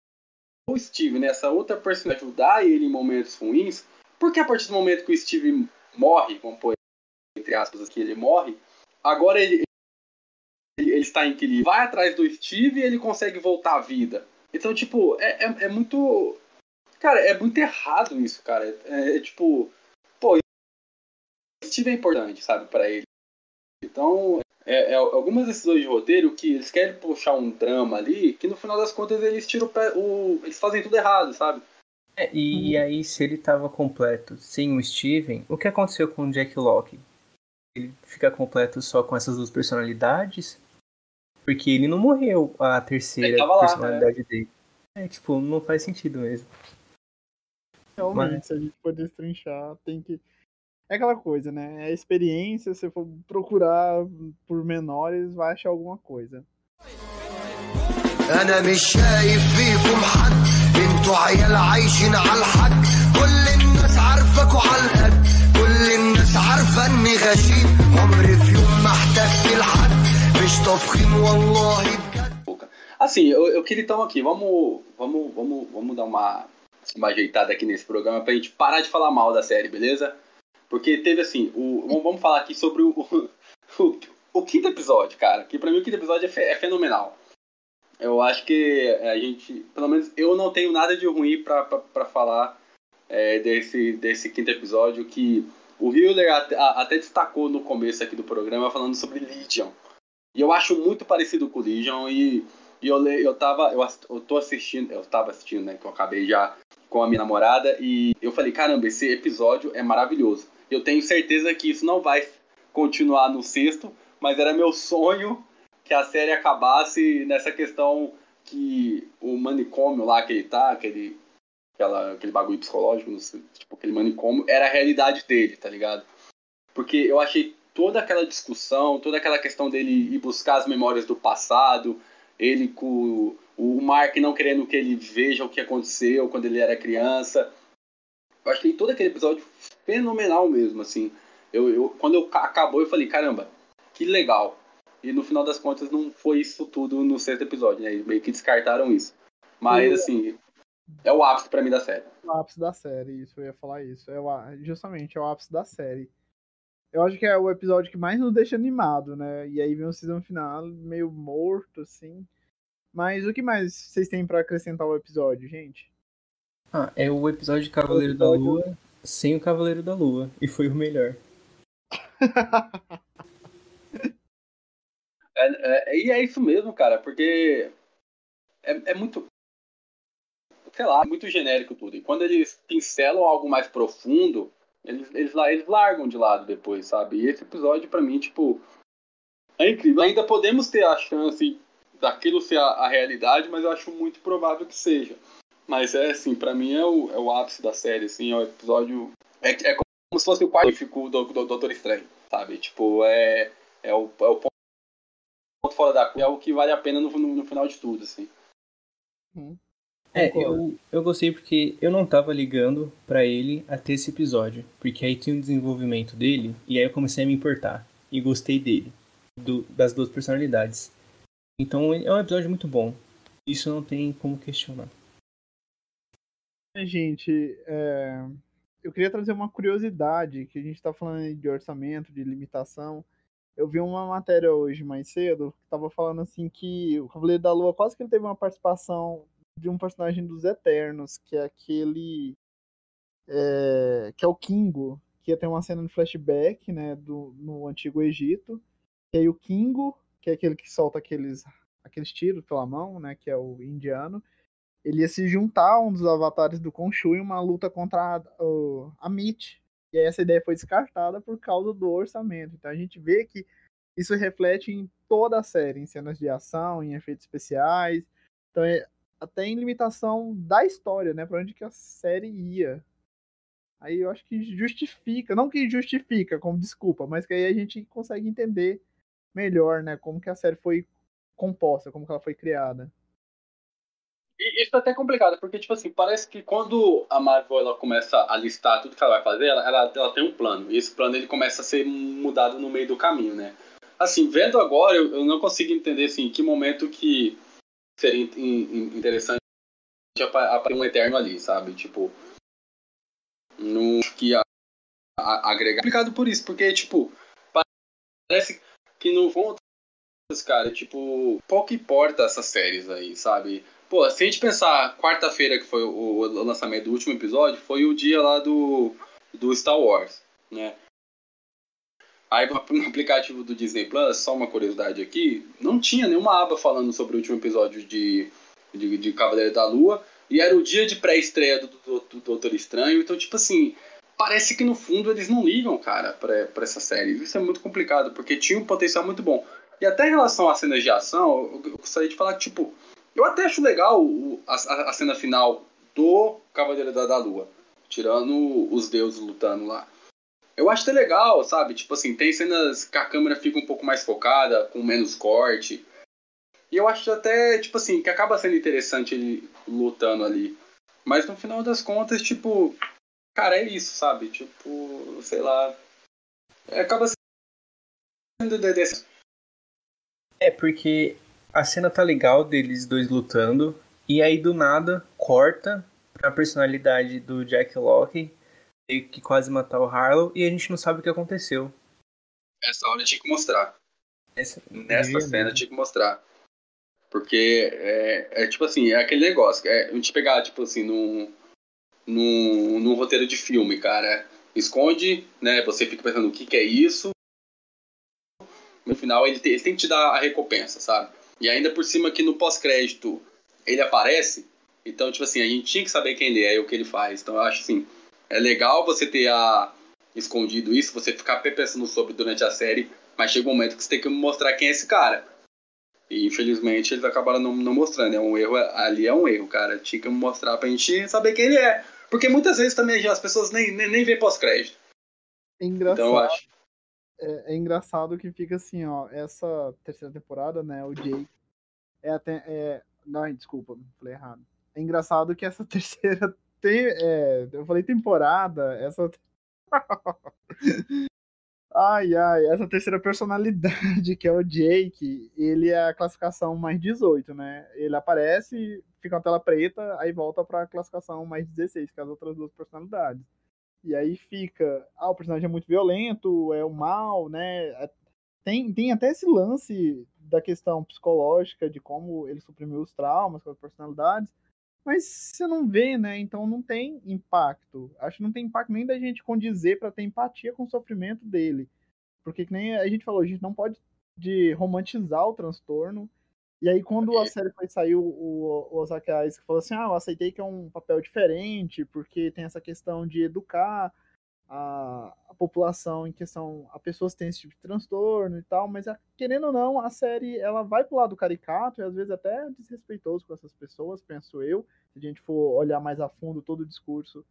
o Steve nessa outra personagem ajudar ele em momentos ruins, porque a partir do momento que o Steve morre, vamos pôr entre aspas aqui, ele morre, agora ele, ele, está em equilíbrio, vai atrás do Steve e ele consegue voltar à vida. Então, tipo, é, é, é muito. Cara, é muito errado isso, cara. É, é tipo. Pô, Steve é importante, sabe, para ele. Então, é, é, algumas decisões de roteiro que eles querem puxar um drama ali, que no final das contas eles tiram o pé. O, eles fazem tudo errado, sabe? É, e, e, aí, se ele tava completo sem o Steven, o que aconteceu com o Jack Locke? Ele fica completo só com essas duas personalidades? Porque ele não morreu a terceira lá, personalidade né? dele. É, tipo, não faz sentido mesmo. Realmente, Mas... se a gente for destrinchar, tem que. É aquela coisa, né? É a experiência, se for procurar por menores, vai achar alguma coisa. أنا مش شايف فيكم حد انتوا عيال عايشين على الحق كل الناس عارفك وعلى القد كل الناس عارفة اني غشيم عمري في يوم ما احتجت لحد Assim, eu, eu queria então aqui, vamos, vamos, vamos, vamos dar uma, uma ajeitada aqui nesse programa pra gente parar de falar mal da série, beleza? Porque teve assim, o, vamos falar aqui sobre o, o, o quinto episódio, cara. Que pra mim o quinto episódio é, é fenomenal. Eu acho que a gente, pelo menos eu não tenho nada de ruim pra, pra, pra falar é, desse, desse quinto episódio que o Hiller até, até, destacou no começo aqui do programa falando sobre Legion. E eu acho muito parecido com o Legion e, e eu, eu tava, eu, eu tô assistindo, eu tava assistindo, né, que eu acabei já com a minha namorada e eu falei, caramba, esse episódio é maravilhoso. Eu tenho certeza que isso não vai continuar no sexto, mas era meu sonho que a série acabasse nessa questão que o manicômio lá que ele tá, aquele, aquela, aquele bagulho psicológico, tipo, aquele manicômio, era a realidade dele, tá ligado? Porque eu achei toda aquela discussão, toda aquela questão dele ir buscar as memórias do passado, ele com o Mark não querendo que ele veja o que aconteceu quando ele era criança. Eu achei todo aquele episódio fenomenal mesmo, assim. Eu, eu, quando eu, acabou, eu falei, caramba, que legal. E no final das contas não foi isso tudo no sexto episódio, né? Meio que descartaram isso. Mas, assim, é o ápice para mim da série. O ápice da série, isso, eu ia falar isso. É o, justamente, é o ápice da série. Eu acho que é o episódio que mais nos deixa animado, né? E aí vem o season final meio morto, assim. Mas o que mais vocês têm para acrescentar ao episódio, gente? Ah, é o episódio de Cavaleiro episódio... da Lua sem o Cavaleiro da Lua. E foi o melhor. é, é, e é isso mesmo, cara, porque é, é muito. Sei lá, muito genérico tudo. E quando eles pincelam algo mais profundo, eles, eles, eles largam de lado depois, sabe? E esse episódio, para mim, tipo. É incrível. Ainda podemos ter a chance daquilo ser a, a, realidade, mas eu acho muito provável que seja. Mas é assim, para mim é o, é o ápice da série, assim, é o episódio. É, é como se fosse o quarto do, do, do Doutor Estranho, sabe? Tipo, é, é, o, é o ponto fora da é o que vale a pena no, no, no final de tudo, assim. Hum. É, eu, eu gostei porque eu não tava ligando para ele até esse episódio. Porque aí tinha um desenvolvimento dele e aí eu comecei a me importar. E gostei dele. Do, das duas personalidades. Então é um episódio muito bom. Isso não tem como questionar. Gente, é... eu queria trazer uma curiosidade, que a gente tá falando de orçamento, de limitação. Eu vi uma matéria hoje mais cedo que tava falando assim que o Cavaleiro da Lua quase que ele teve uma participação de um personagem dos Eternos, que é aquele. É, que é o Kingo, que ter uma cena de flashback, né, do, no Antigo Egito. E aí o Kingo, que é aquele que solta aqueles, aqueles tiros pela mão, né, que é o indiano, ele ia se juntar a um dos avatares do Khonshu em uma luta contra a, a Mit. E aí essa ideia foi descartada por causa do orçamento. Então a gente vê que isso reflete em toda a série, em cenas de ação, em efeitos especiais. Então é, até em limitação da história, né? Pra onde que a série ia. Aí eu acho que justifica, não que justifica como desculpa, mas que aí a gente consegue entender melhor, né? Como que a série foi composta, como que ela foi criada. E isso é até complicado, porque, tipo assim, parece que quando a Marvel ela começa a listar tudo que ela vai fazer, ela, ela, ela tem um plano. E esse plano ele começa a ser mudado no meio do caminho, né? Assim, vendo agora, eu, eu não consigo entender, assim, que momento que seria interessante aparecer um Eterno ali, sabe? Tipo, no que a, a, agregar. É complicado por isso, porque, tipo, parece que no fundo, cara, tipo, pouco importa essas séries aí, sabe? Pô, se a gente pensar, quarta-feira, que foi o, o, lançamento do último episódio, foi o dia lá do, do Star Wars, né? Aí no aplicativo do Disney Plus, só uma curiosidade aqui, não tinha nenhuma aba falando sobre o último episódio de, de, de Cavaleiro da Lua, e era o dia de pré-estreia do, do, do, Doutor Estranho, então, tipo assim, parece que no fundo eles não ligam, cara, pra, pra essa série. Isso é muito complicado, porque tinha um potencial muito bom. E até em relação às cenas de ação, eu, gostaria de falar que, tipo, eu até acho legal o, a, a, cena final do Cavaleiro da, da Lua, tirando os deuses lutando lá. Eu acho até legal, sabe? Tipo assim, tem cenas que a câmera fica um pouco mais focada, com menos corte. E eu acho até, tipo assim, que acaba sendo interessante ele lutando ali. Mas no final das contas, tipo, cara, é isso, sabe? Tipo, sei lá. É, acaba sendo desse. É, porque a cena tá legal deles dois lutando. E aí do nada corta pra personalidade do Jack Locke que quase matar o Harlow e a gente não sabe o que aconteceu. Essa hora tinha que mostrar. Essa, Nessa cena mesmo. tinha que mostrar. Porque é, é, tipo assim, é aquele negócio. É, a gente pegar, tipo assim, num, num, num roteiro de filme, cara. Esconde, né? Você fica pensando o que, que é isso. No final ele tem, ele tem que te dar a recompensa, sabe? E ainda por cima que no pós-crédito ele aparece. Então, tipo assim, a gente tinha que saber quem ele é e o que ele faz. Então eu acho assim, é legal você ter a, escondido isso, você ficar pensando sobre durante a série, mas chega um momento que você tem que mostrar quem é esse cara. E infelizmente eles acabaram não, não mostrando. É um erro, ali é um erro, cara. Tinha que mostrar pra gente saber quem ele é. Porque muitas vezes também as pessoas nem, nem, nem veem pós-crédito. É engraçado. Então, eu acho. É, é, engraçado que fica assim, ó. Essa terceira temporada, né? O Jake. É até. É... Não, desculpa, falei errado. É engraçado que essa terceira tem, é, eu falei temporada, essa. ai, ai, essa terceira personalidade, que é o Jake, ele é a classificação mais 18, né? Ele aparece, fica uma tela preta, aí volta pra classificação mais 16, que é as outras duas personalidades. E aí fica, ah, o personagem é muito violento, é o mal, né? É, tem, tem até esse lance da questão psicológica, de como ele suprimiu os traumas com as personalidades mas você não vê, né? Então não tem impacto. Acho que não tem impacto nem da gente condizer para ter empatia com o sofrimento dele. Porque que nem a gente falou, a gente não pode de romantizar o transtorno. E aí quando a série foi sair, o, o Osaka Isaac falou assim, ah, eu aceitei que é um papel diferente, porque tem essa questão de educar a, a população em questão, a pessoas têm esse tipo de transtorno e tal, mas querendo ou não, a série ela vai pro lado caricato e às vezes até desrespeitoso com essas pessoas, penso eu, se a gente for olhar mais a fundo todo o discurso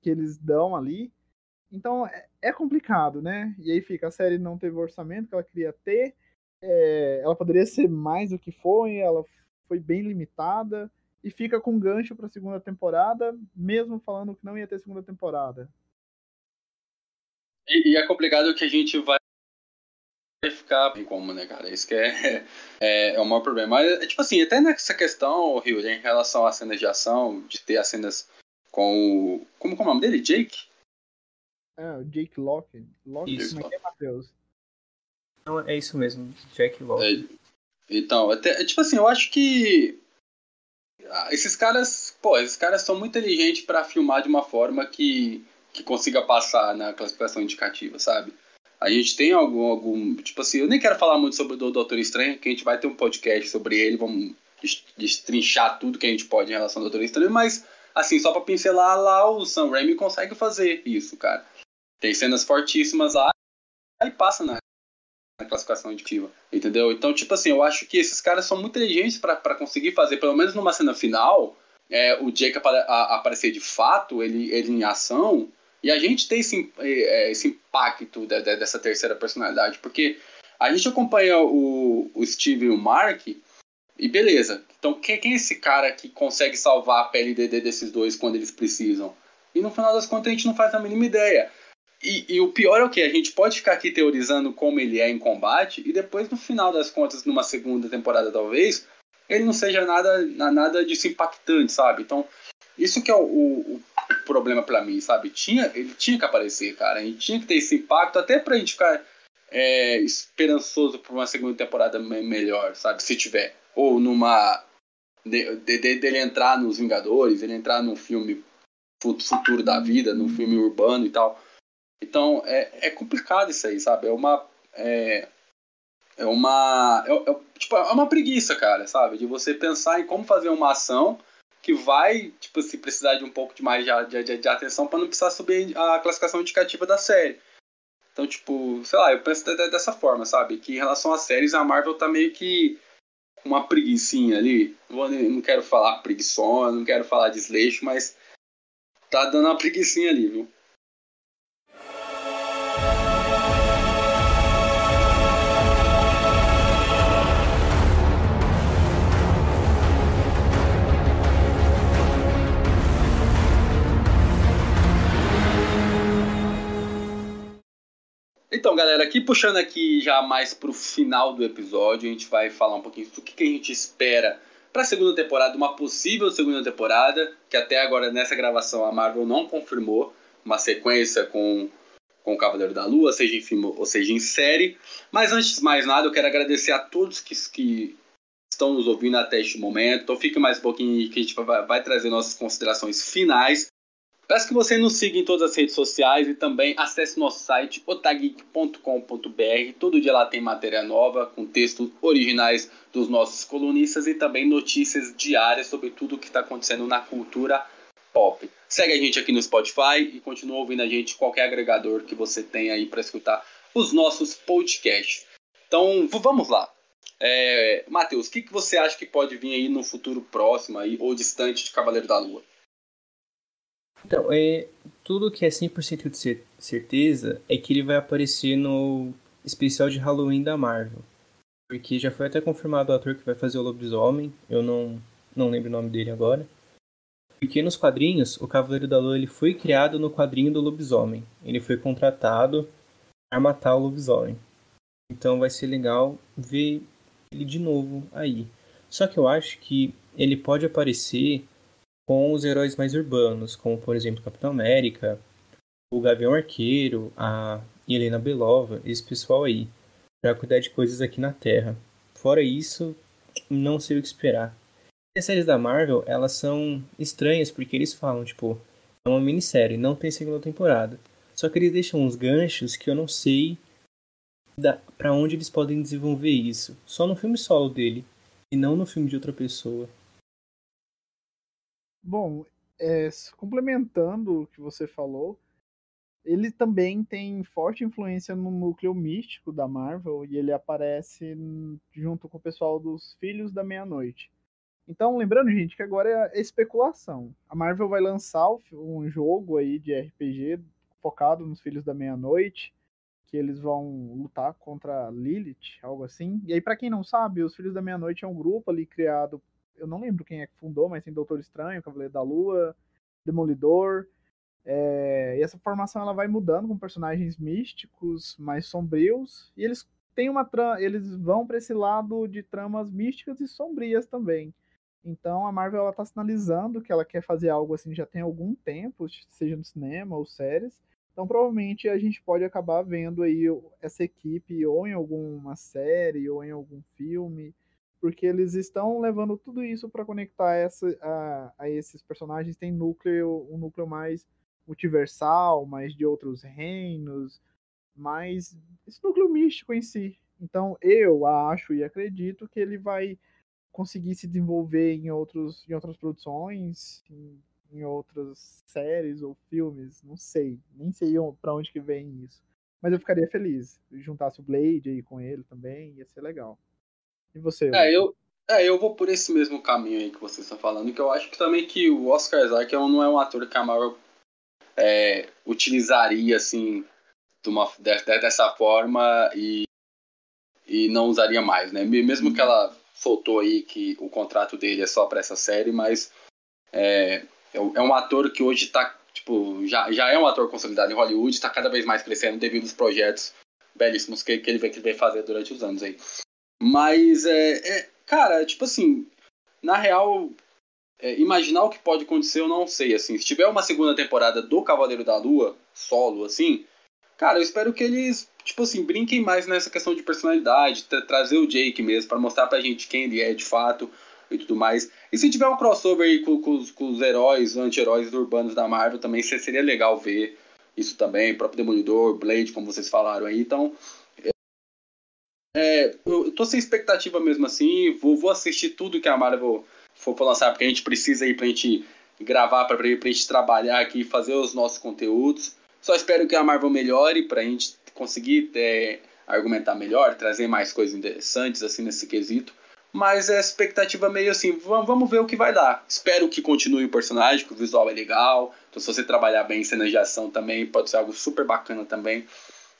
que eles dão ali. Então é, é complicado, né? E aí fica, a série não teve o orçamento que ela queria ter, é, ela poderia ser mais do que foi, ela foi bem limitada e fica com gancho para a segunda temporada, mesmo falando que não ia ter segunda temporada. E, e, é complicado que a gente vai ficar em como, né, cara? Isso que é, é, é o maior problema. Mas, é, tipo assim, até nessa questão, Rio, em relação às cenas de ação, de ter as cenas com o. Como, como é o nome dele? Jake? É, o Jake Locke. Locke, isso. como é que é, Matheus? Não, é isso mesmo, Jake Locke. É, então, até, tipo assim, eu acho que ah, esses caras, pô, esses caras são muito inteligentes para filmar de uma forma que que consiga passar na classificação indicativa, sabe? A gente tem algum, algum. Tipo assim, eu nem quero falar muito sobre o Doutor Estranho, que a gente vai ter um podcast sobre ele, vamos destrinchar tudo que a gente pode em relação ao Doutor Estranho, mas, assim, só pra pincelar lá, o Sam Raimi consegue fazer isso, cara. Tem cenas fortíssimas lá e passa na, na classificação indicativa, entendeu? Então, tipo assim, eu acho que esses caras são muito inteligentes para conseguir fazer, pelo menos numa cena final, é, o Jake aparecer de fato, ele, ele em ação, e a gente tem esse, é, esse impacto de, de, dessa terceira personalidade, porque a gente acompanha o, o Steve e o Mark, E beleza. Então quem, quem é esse cara que consegue salvar a pele de, de, desses dois quando eles precisam? E no final das contas a gente não faz a mínima ideia. E, e, o pior é o que? A gente pode ficar aqui teorizando como ele é em combate e depois, no final das contas, numa segunda temporada talvez, ele não seja nada, nada disso impactante, sabe? Então, isso que é o, o problema para mim, sabe? Tinha, ele tinha que aparecer, cara. A gente tinha que ter esse impacto até pra gente ficar é, esperançoso por uma segunda temporada melhor, sabe? Se tiver. Ou numa. De, de, de, dele entrar nos Vingadores, ele entrar num filme futuro da vida, num filme urbano e tal. Então, é, é complicado isso aí, sabe? É uma. É, é uma. É, é, tipo, é uma preguiça, cara, sabe? De você pensar em como fazer uma ação que vai, tipo, se precisar de um pouco de mais de, de, de atenção para não precisar subir a classificação indicativa da série. Então, tipo, sei lá, eu penso dessa forma, sabe? Que em relação às séries, a Marvel tá meio que uma preguiçinha ali. Não quero falar preguiçona, não quero falar desleixo, mas tá dando uma preguiçinha ali, viu? Então, galera, aqui puxando aqui já mais pro final do episódio, a gente vai falar um pouquinho do que, que a gente espera para a segunda temporada, uma possível segunda temporada, que até agora nessa gravação a Marvel não confirmou uma sequência com, com o Cavaleiro da Lua, seja em filme ou seja em série. Mas antes de mais nada, eu quero agradecer a todos que, que estão nos ouvindo até este momento. Então fique mais um pouquinho que a gente vai, vai trazer nossas considerações finais. Peço que você nos siga em todas as redes sociais e também acesse nosso site otageek.com.br. Todo dia lá tem matéria nova com textos originais dos nossos colunistas e também notícias diárias sobre tudo o que está acontecendo na cultura pop. Segue a gente aqui no Spotify e continua ouvindo a gente qualquer agregador que você tenha aí para escutar os nossos podcasts. Então vamos lá. É, Matheus, o que, que você acha que pode vir aí no futuro próximo aí, ou distante de Cavaleiro da Lua? Então, é, tudo que é 100% de certeza é que ele vai aparecer no especial de Halloween da Marvel. Porque já foi até confirmado o ator que vai fazer o lobisomem, eu não, não lembro o nome dele agora. Porque nos quadrinhos, o Cavaleiro da Lua ele foi criado no quadrinho do lobisomem. Ele foi contratado para matar o lobisomem. Então vai ser legal ver ele de novo aí. Só que eu acho que ele pode aparecer com os heróis mais urbanos, como por exemplo Capitão América, o Gavião Arqueiro, a Helena Belova, esse pessoal aí, para cuidar de coisas aqui na Terra. Fora isso, não sei o que esperar. As séries da Marvel, elas são estranhas porque eles falam, tipo, é uma minissérie, não tem segunda temporada. Só que eles deixam uns ganchos que eu não sei para onde eles podem desenvolver isso. Só no filme solo dele e não no filme de outra pessoa. Bom, é, complementando o que você falou, ele também tem forte influência no núcleo místico da Marvel e ele aparece junto com o pessoal dos Filhos da Meia-Noite. Então, lembrando, gente, que agora é especulação. A Marvel vai lançar um jogo aí de RPG focado nos Filhos da Meia-Noite, que eles vão lutar contra Lilith, algo assim. E aí, para quem não sabe, os Filhos da Meia-Noite é um grupo ali criado eu não lembro quem é que fundou, mas tem Doutor Estranho, Cavaleiro da Lua, Demolidor. É, e essa formação ela vai mudando com personagens místicos, mais sombrios, e eles têm uma eles vão para esse lado de tramas místicas e sombrias também. Então a Marvel ela tá sinalizando que ela quer fazer algo assim já tem algum tempo, seja no cinema ou séries. Então provavelmente a gente pode acabar vendo aí essa equipe ou em alguma série ou em algum filme porque eles estão levando tudo isso para conectar essa, a, a, esses personagens. Tem núcleo, um núcleo mais multiversal, mais de outros reinos, mais esse núcleo místico em si. Então eu acho e acredito que ele vai conseguir se desenvolver em, outros, em outras produções, em, em outras séries ou filmes, não sei, nem sei para onde que vem isso. Mas eu ficaria feliz. Juntasse o Blade aí com ele também, ia ser legal. E você? É, eu, é, eu vou por esse mesmo caminho aí que você está falando, que eu acho que também que o Oscar Isaac não é um ator que a Marvel é, utilizaria assim de uma, dessa forma e, e não usaria mais, né? Mesmo que ela soltou aí que o contrato dele é só para essa série, mas é, é um ator que hoje tá, tipo, já, já é um ator consolidado em Hollywood, está cada vez mais crescendo devido aos projetos belíssimos que, que, ele, vem, que ele vem fazer durante os anos aí. Mas, é, é cara, tipo assim, na real, é, imaginar o que pode acontecer eu não sei, assim, se tiver uma segunda temporada do Cavaleiro da Lua, solo, assim, cara, eu espero que eles, tipo assim, brinquem mais nessa questão de personalidade, tra trazer o Jake mesmo, para mostrar pra gente quem ele é de fato, e tudo mais. E se tiver um crossover aí com, com, com os heróis, anti-heróis urbanos da Marvel também, seria legal ver isso também, próprio Demolidor, Blade, como vocês falaram aí. Então, é, eu tô sem expectativa mesmo assim, vou, vou assistir tudo que a Marvel for, for lançar, porque a gente precisa aí pra gente gravar, pra, pra gente trabalhar aqui, fazer os nossos conteúdos. Só espero que a Marvel melhore pra gente conseguir é, argumentar melhor, trazer mais coisas interessantes assim nesse quesito. Mas é expectativa meio assim, vamos ver o que vai dar. Espero que continue o personagem, que o visual é legal. Então, se você trabalhar bem em cenas de ação também, pode ser algo super bacana também.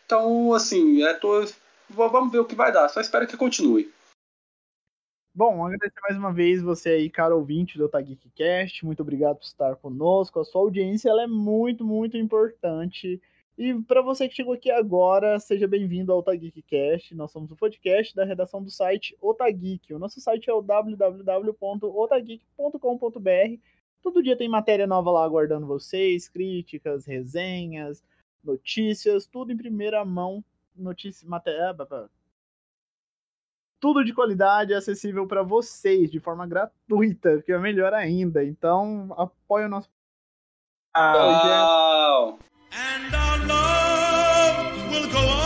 Então, assim, é, tô, vamos ver o que vai dar. Só espero que continue. Bom, agradecer mais uma vez você aí, cara ouvinte do Otageek Cast. Muito obrigado por estar conosco. A sua audiência ela é muito, muito importante e para você que chegou aqui agora, seja bem-vindo ao Otageekcast. Nós somos o podcast da redação do site Otageek. O nosso site é o www.otageek.com.br. Todo dia tem matéria nova lá aguardando vocês, críticas, resenhas, notícias, tudo em primeira mão, notícia, matéria, tudo de qualidade é acessível para vocês de forma gratuita, que é melhor ainda. Então, apoie o nosso oh. And our love will go on.